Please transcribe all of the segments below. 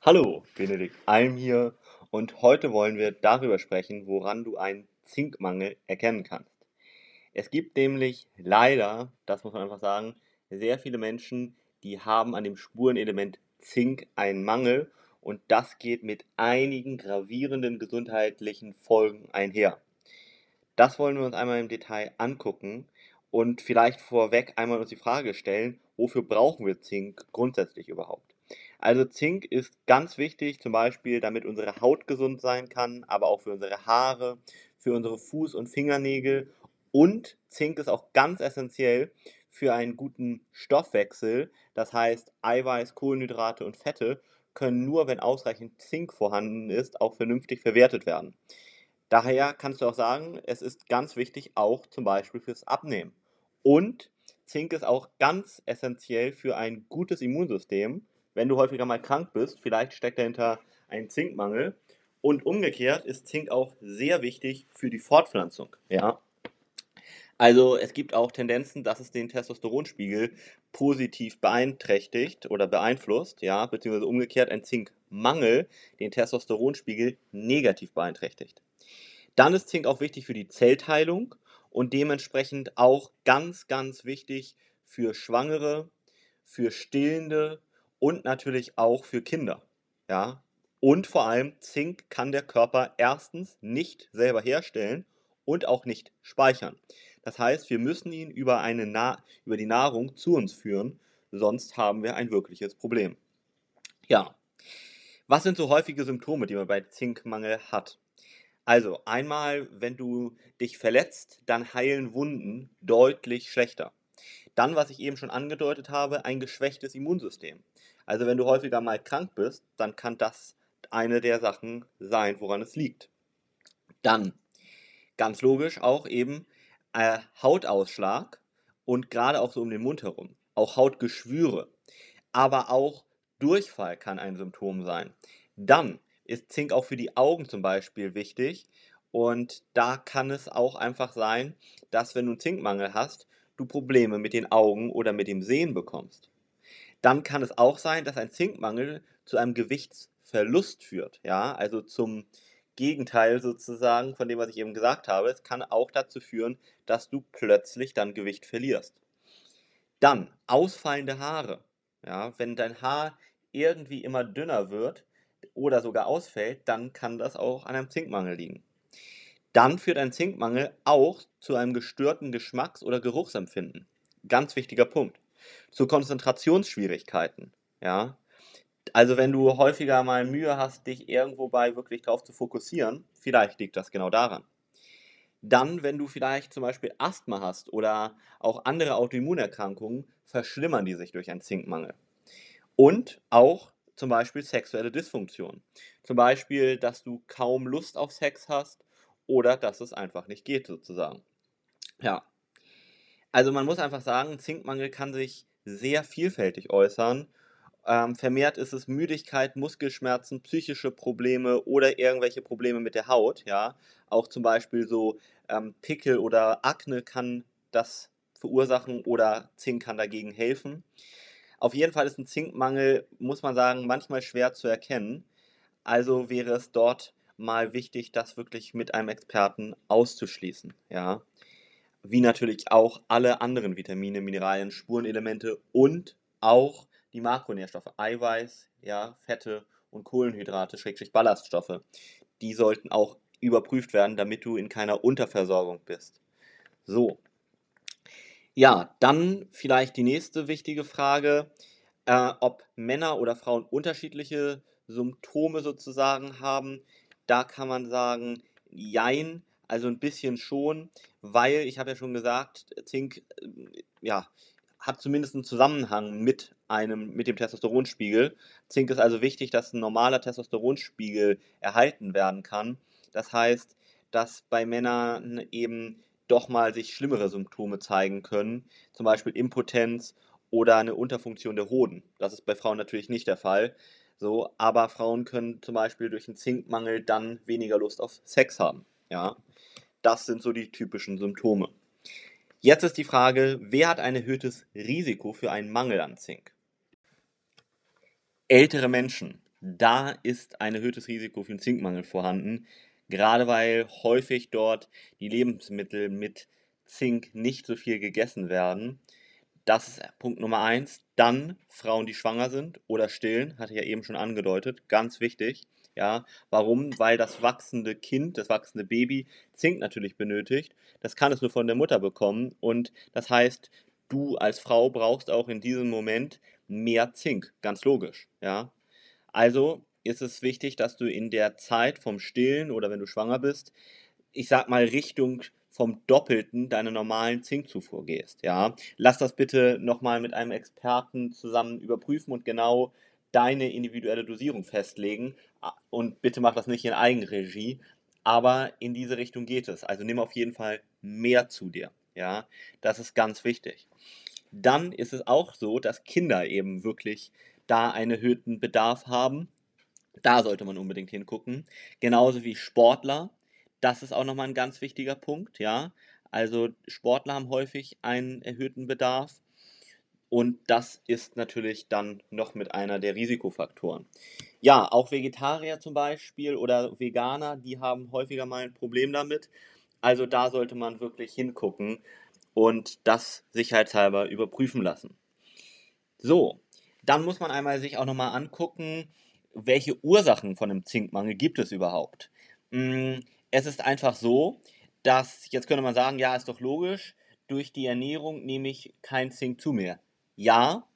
Hallo, Benedikt Alm hier und heute wollen wir darüber sprechen, woran du einen Zinkmangel erkennen kannst. Es gibt nämlich leider, das muss man einfach sagen, sehr viele Menschen, die haben an dem Spurenelement Zink einen Mangel und das geht mit einigen gravierenden gesundheitlichen Folgen einher. Das wollen wir uns einmal im Detail angucken und vielleicht vorweg einmal uns die Frage stellen, wofür brauchen wir Zink grundsätzlich überhaupt? Also Zink ist ganz wichtig, zum Beispiel, damit unsere Haut gesund sein kann, aber auch für unsere Haare, für unsere Fuß- und Fingernägel. Und Zink ist auch ganz essentiell für einen guten Stoffwechsel. Das heißt, Eiweiß, Kohlenhydrate und Fette können nur, wenn ausreichend Zink vorhanden ist, auch vernünftig verwertet werden. Daher kannst du auch sagen, es ist ganz wichtig, auch zum Beispiel fürs Abnehmen. Und Zink ist auch ganz essentiell für ein gutes Immunsystem wenn du häufiger mal krank bist, vielleicht steckt dahinter ein Zinkmangel. Und umgekehrt ist Zink auch sehr wichtig für die Fortpflanzung. Ja? Also es gibt auch Tendenzen, dass es den Testosteronspiegel positiv beeinträchtigt oder beeinflusst, ja, beziehungsweise umgekehrt ein Zinkmangel den Testosteronspiegel negativ beeinträchtigt. Dann ist Zink auch wichtig für die Zellteilung und dementsprechend auch ganz, ganz wichtig für Schwangere, für Stillende und natürlich auch für Kinder. Ja? Und vor allem Zink kann der Körper erstens nicht selber herstellen und auch nicht speichern. Das heißt, wir müssen ihn über, eine Na über die Nahrung zu uns führen, sonst haben wir ein wirkliches Problem. Ja, was sind so häufige Symptome, die man bei Zinkmangel hat? Also einmal, wenn du dich verletzt, dann heilen Wunden deutlich schlechter. Dann, was ich eben schon angedeutet habe, ein geschwächtes Immunsystem. Also wenn du häufiger mal krank bist, dann kann das eine der Sachen sein, woran es liegt. Dann, ganz logisch, auch eben äh, Hautausschlag und gerade auch so um den Mund herum. Auch Hautgeschwüre. Aber auch Durchfall kann ein Symptom sein. Dann ist Zink auch für die Augen zum Beispiel wichtig. Und da kann es auch einfach sein, dass wenn du einen Zinkmangel hast, du Probleme mit den Augen oder mit dem Sehen bekommst. Dann kann es auch sein, dass ein Zinkmangel zu einem Gewichtsverlust führt, ja, also zum Gegenteil sozusagen von dem, was ich eben gesagt habe. Es kann auch dazu führen, dass du plötzlich dann Gewicht verlierst. Dann ausfallende Haare. Ja, wenn dein Haar irgendwie immer dünner wird oder sogar ausfällt, dann kann das auch an einem Zinkmangel liegen. Dann führt ein Zinkmangel auch zu einem gestörten Geschmacks- oder Geruchsempfinden. Ganz wichtiger Punkt zu Konzentrationsschwierigkeiten. Ja? Also wenn du häufiger mal Mühe hast, dich irgendwo bei wirklich drauf zu fokussieren, vielleicht liegt das genau daran. Dann, wenn du vielleicht zum Beispiel Asthma hast oder auch andere Autoimmunerkrankungen, verschlimmern die sich durch einen Zinkmangel. Und auch zum Beispiel sexuelle Dysfunktion. Zum Beispiel, dass du kaum Lust auf Sex hast oder dass es einfach nicht geht sozusagen. Ja, also man muss einfach sagen, Zinkmangel kann sich sehr vielfältig äußern. Ähm, vermehrt ist es Müdigkeit, Muskelschmerzen, psychische Probleme oder irgendwelche Probleme mit der Haut. Ja, auch zum Beispiel so ähm, Pickel oder Akne kann das verursachen oder Zink kann dagegen helfen. Auf jeden Fall ist ein Zinkmangel, muss man sagen, manchmal schwer zu erkennen. Also wäre es dort mal wichtig, das wirklich mit einem Experten auszuschließen. Ja wie natürlich auch alle anderen Vitamine, Mineralien, Spurenelemente und auch die Makronährstoffe, Eiweiß, ja, Fette und Kohlenhydrate, Schrägstrich Ballaststoffe. Die sollten auch überprüft werden, damit du in keiner Unterversorgung bist. So. Ja, dann vielleicht die nächste wichtige Frage, äh, ob Männer oder Frauen unterschiedliche Symptome sozusagen haben. Da kann man sagen, jein, also ein bisschen schon, weil ich habe ja schon gesagt, Zink äh, ja, hat zumindest einen Zusammenhang mit einem mit dem Testosteronspiegel. Zink ist also wichtig, dass ein normaler Testosteronspiegel erhalten werden kann. Das heißt, dass bei Männern eben doch mal sich schlimmere Symptome zeigen können, zum Beispiel Impotenz oder eine Unterfunktion der Hoden. Das ist bei Frauen natürlich nicht der Fall. So, aber Frauen können zum Beispiel durch einen Zinkmangel dann weniger Lust auf Sex haben. Ja, das sind so die typischen Symptome. Jetzt ist die Frage, wer hat ein erhöhtes Risiko für einen Mangel an Zink? Ältere Menschen da ist ein erhöhtes Risiko für einen Zinkmangel vorhanden, gerade weil häufig dort die Lebensmittel mit Zink nicht so viel gegessen werden. Das ist Punkt Nummer eins. Dann Frauen, die schwanger sind oder stillen, hatte ich ja eben schon angedeutet, ganz wichtig. Ja, warum? Weil das wachsende Kind, das wachsende Baby Zink natürlich benötigt. Das kann es nur von der Mutter bekommen und das heißt, du als Frau brauchst auch in diesem Moment mehr Zink, ganz logisch, ja. Also ist es wichtig, dass du in der Zeit vom Stillen oder wenn du schwanger bist, ich sag mal Richtung vom Doppelten deiner normalen Zinkzufuhr gehst, ja. Lass das bitte nochmal mit einem Experten zusammen überprüfen und genau deine individuelle Dosierung festlegen. Und bitte mach das nicht in Eigenregie, aber in diese Richtung geht es. Also nimm auf jeden Fall mehr zu dir. Ja, das ist ganz wichtig. Dann ist es auch so, dass Kinder eben wirklich da einen erhöhten Bedarf haben. Da sollte man unbedingt hingucken. Genauso wie Sportler. Das ist auch nochmal ein ganz wichtiger Punkt, ja. Also Sportler haben häufig einen erhöhten Bedarf. Und das ist natürlich dann noch mit einer der Risikofaktoren. Ja, auch Vegetarier zum Beispiel oder Veganer, die haben häufiger mal ein Problem damit. Also da sollte man wirklich hingucken und das sicherheitshalber überprüfen lassen. So, dann muss man einmal sich auch nochmal angucken, welche Ursachen von einem Zinkmangel gibt es überhaupt. Mm, es ist einfach so, dass, jetzt könnte man sagen, ja, ist doch logisch, durch die Ernährung nehme ich kein Zink zu mir. Ja,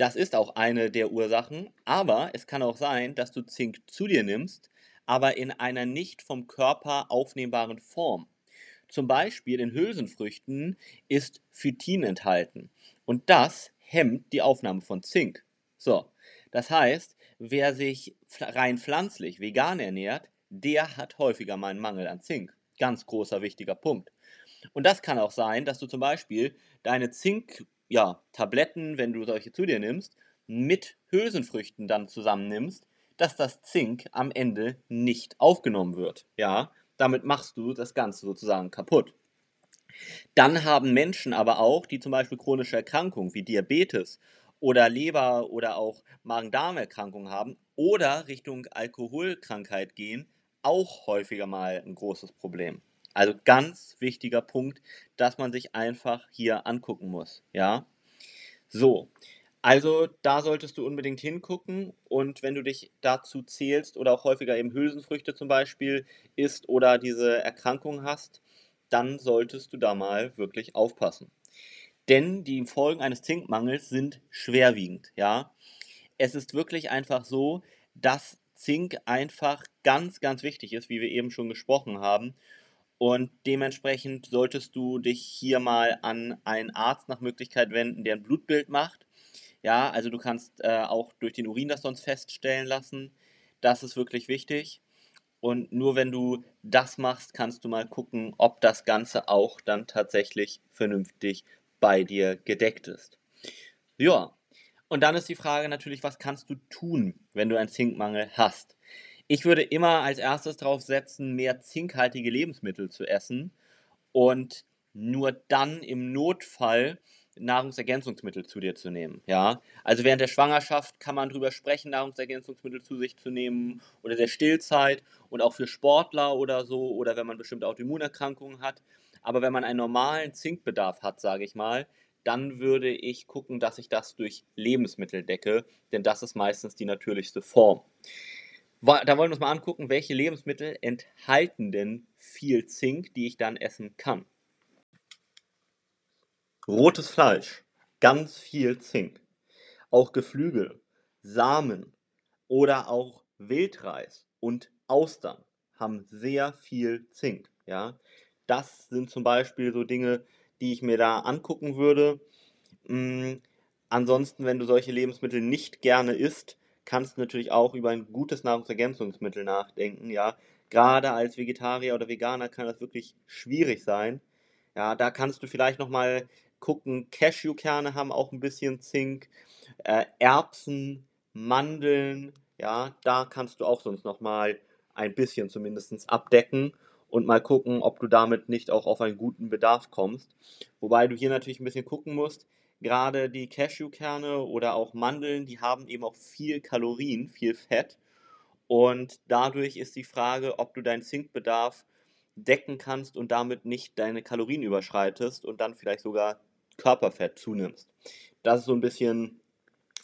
das ist auch eine der Ursachen, aber es kann auch sein, dass du Zink zu dir nimmst, aber in einer nicht vom Körper aufnehmbaren Form. Zum Beispiel in Hülsenfrüchten ist Phytin enthalten und das hemmt die Aufnahme von Zink. So, das heißt, wer sich rein pflanzlich vegan ernährt, der hat häufiger mal einen Mangel an Zink. Ganz großer wichtiger Punkt. Und das kann auch sein, dass du zum Beispiel deine Zink ja, Tabletten, wenn du solche zu dir nimmst, mit Hülsenfrüchten dann zusammennimmst, dass das Zink am Ende nicht aufgenommen wird. Ja, damit machst du das Ganze sozusagen kaputt. Dann haben Menschen aber auch, die zum Beispiel chronische Erkrankungen wie Diabetes oder Leber- oder auch Magen-Darm-Erkrankungen haben oder Richtung Alkoholkrankheit gehen, auch häufiger mal ein großes Problem. Also ganz wichtiger Punkt, dass man sich einfach hier angucken muss. Ja. So. Also da solltest du unbedingt hingucken und wenn du dich dazu zählst oder auch häufiger eben Hülsenfrüchte zum Beispiel isst oder diese Erkrankung hast, dann solltest du da mal wirklich aufpassen. Denn die Folgen eines Zinkmangels sind schwerwiegend, ja. Es ist wirklich einfach so, dass Zink einfach ganz, ganz wichtig ist, wie wir eben schon gesprochen haben. Und dementsprechend solltest du dich hier mal an einen Arzt nach Möglichkeit wenden, der ein Blutbild macht. Ja, also du kannst äh, auch durch den Urin das sonst feststellen lassen. Das ist wirklich wichtig. Und nur wenn du das machst, kannst du mal gucken, ob das Ganze auch dann tatsächlich vernünftig bei dir gedeckt ist. Ja, und dann ist die Frage natürlich, was kannst du tun, wenn du einen Zinkmangel hast? Ich würde immer als erstes darauf setzen, mehr zinkhaltige Lebensmittel zu essen und nur dann im Notfall Nahrungsergänzungsmittel zu dir zu nehmen. Ja, also während der Schwangerschaft kann man darüber sprechen, Nahrungsergänzungsmittel zu sich zu nehmen oder der Stillzeit und auch für Sportler oder so oder wenn man bestimmte Autoimmunerkrankungen hat. Aber wenn man einen normalen Zinkbedarf hat, sage ich mal, dann würde ich gucken, dass ich das durch Lebensmittel decke, denn das ist meistens die natürlichste Form. Da wollen wir uns mal angucken, welche Lebensmittel enthalten denn viel Zink, die ich dann essen kann. Rotes Fleisch, ganz viel Zink. Auch Geflügel, Samen oder auch Wildreis und Austern haben sehr viel Zink. Ja? Das sind zum Beispiel so Dinge, die ich mir da angucken würde. Hm, ansonsten, wenn du solche Lebensmittel nicht gerne isst, kannst du natürlich auch über ein gutes Nahrungsergänzungsmittel nachdenken, ja. Gerade als Vegetarier oder Veganer kann das wirklich schwierig sein. Ja, da kannst du vielleicht nochmal gucken, Cashewkerne haben auch ein bisschen Zink, äh, Erbsen, Mandeln, ja, da kannst du auch sonst nochmal ein bisschen zumindest abdecken und mal gucken, ob du damit nicht auch auf einen guten Bedarf kommst. Wobei du hier natürlich ein bisschen gucken musst, Gerade die Cashewkerne oder auch Mandeln, die haben eben auch viel Kalorien, viel Fett. Und dadurch ist die Frage, ob du deinen Zinkbedarf decken kannst und damit nicht deine Kalorien überschreitest und dann vielleicht sogar Körperfett zunimmst. Das ist so ein bisschen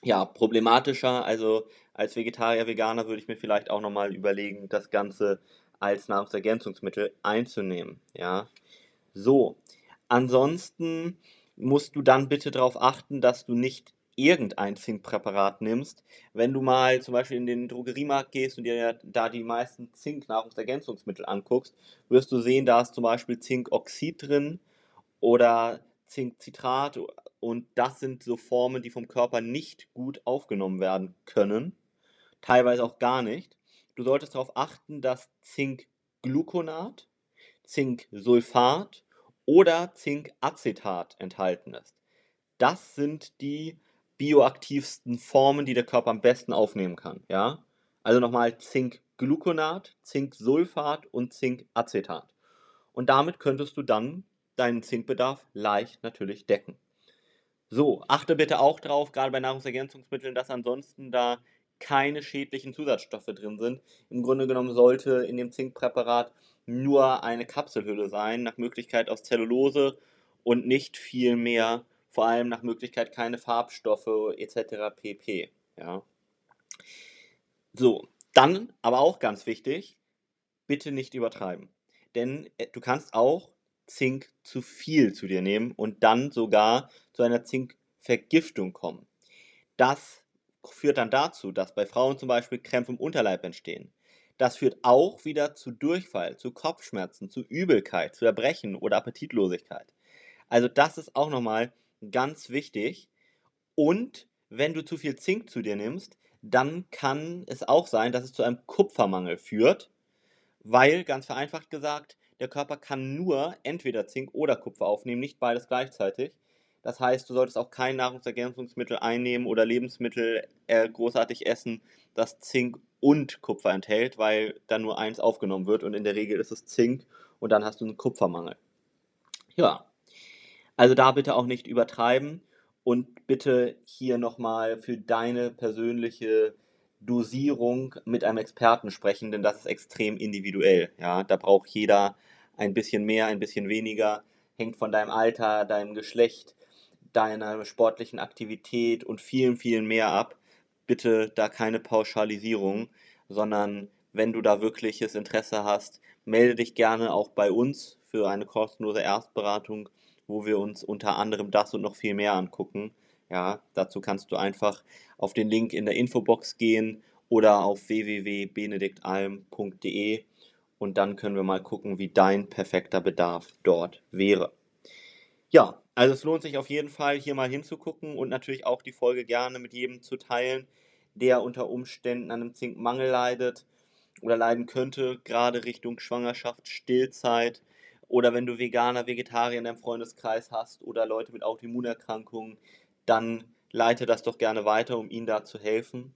ja, problematischer. Also als Vegetarier, Veganer würde ich mir vielleicht auch nochmal überlegen, das Ganze als Nahrungsergänzungsmittel einzunehmen. Ja, so. Ansonsten musst du dann bitte darauf achten, dass du nicht irgendein Zinkpräparat nimmst. Wenn du mal zum Beispiel in den Drogeriemarkt gehst und dir da die meisten Zink-Nahrungsergänzungsmittel anguckst, wirst du sehen, da ist zum Beispiel Zinkoxid drin oder Zinkcitrat und das sind so Formen, die vom Körper nicht gut aufgenommen werden können, teilweise auch gar nicht. Du solltest darauf achten, dass Zinkgluconat, Zinksulfat oder Zinkacetat enthalten ist. Das sind die bioaktivsten Formen, die der Körper am besten aufnehmen kann. Ja? Also nochmal Zinkgluconat, Zinksulfat und Zinkacetat. Und damit könntest du dann deinen Zinkbedarf leicht natürlich decken. So, achte bitte auch drauf, gerade bei Nahrungsergänzungsmitteln, dass ansonsten da keine schädlichen Zusatzstoffe drin sind. Im Grunde genommen sollte in dem Zinkpräparat nur eine Kapselhülle sein, nach Möglichkeit aus Zellulose und nicht viel mehr, vor allem nach Möglichkeit keine Farbstoffe etc. pp. Ja. So, dann aber auch ganz wichtig, bitte nicht übertreiben. Denn äh, du kannst auch Zink zu viel zu dir nehmen und dann sogar zu einer Zinkvergiftung kommen. Das führt dann dazu, dass bei Frauen zum Beispiel Krämpfe im Unterleib entstehen. Das führt auch wieder zu Durchfall, zu Kopfschmerzen, zu Übelkeit, zu Erbrechen oder Appetitlosigkeit. Also das ist auch nochmal ganz wichtig. Und wenn du zu viel Zink zu dir nimmst, dann kann es auch sein, dass es zu einem Kupfermangel führt, weil, ganz vereinfacht gesagt, der Körper kann nur entweder Zink oder Kupfer aufnehmen, nicht beides gleichzeitig. Das heißt, du solltest auch kein Nahrungsergänzungsmittel einnehmen oder Lebensmittel äh, großartig essen, das Zink und Kupfer enthält, weil dann nur eins aufgenommen wird und in der Regel ist es Zink und dann hast du einen Kupfermangel. Ja, also da bitte auch nicht übertreiben und bitte hier nochmal für deine persönliche Dosierung mit einem Experten sprechen, denn das ist extrem individuell. Ja, da braucht jeder ein bisschen mehr, ein bisschen weniger, hängt von deinem Alter, deinem Geschlecht, deiner sportlichen Aktivität und vielen, vielen mehr ab. Bitte da keine Pauschalisierung, sondern wenn du da wirkliches Interesse hast, melde dich gerne auch bei uns für eine kostenlose Erstberatung, wo wir uns unter anderem das und noch viel mehr angucken. Ja, dazu kannst du einfach auf den Link in der Infobox gehen oder auf www.benediktalm.de und dann können wir mal gucken, wie dein perfekter Bedarf dort wäre. Ja, also es lohnt sich auf jeden Fall hier mal hinzugucken und natürlich auch die Folge gerne mit jedem zu teilen, der unter Umständen an einem Zinkmangel leidet oder leiden könnte, gerade Richtung Schwangerschaft, Stillzeit oder wenn du Veganer, Vegetarier in deinem Freundeskreis hast oder Leute mit Autoimmunerkrankungen, dann leite das doch gerne weiter, um ihnen da zu helfen.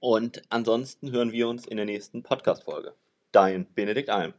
Und ansonsten hören wir uns in der nächsten Podcast-Folge. Dein Benedikt Alm.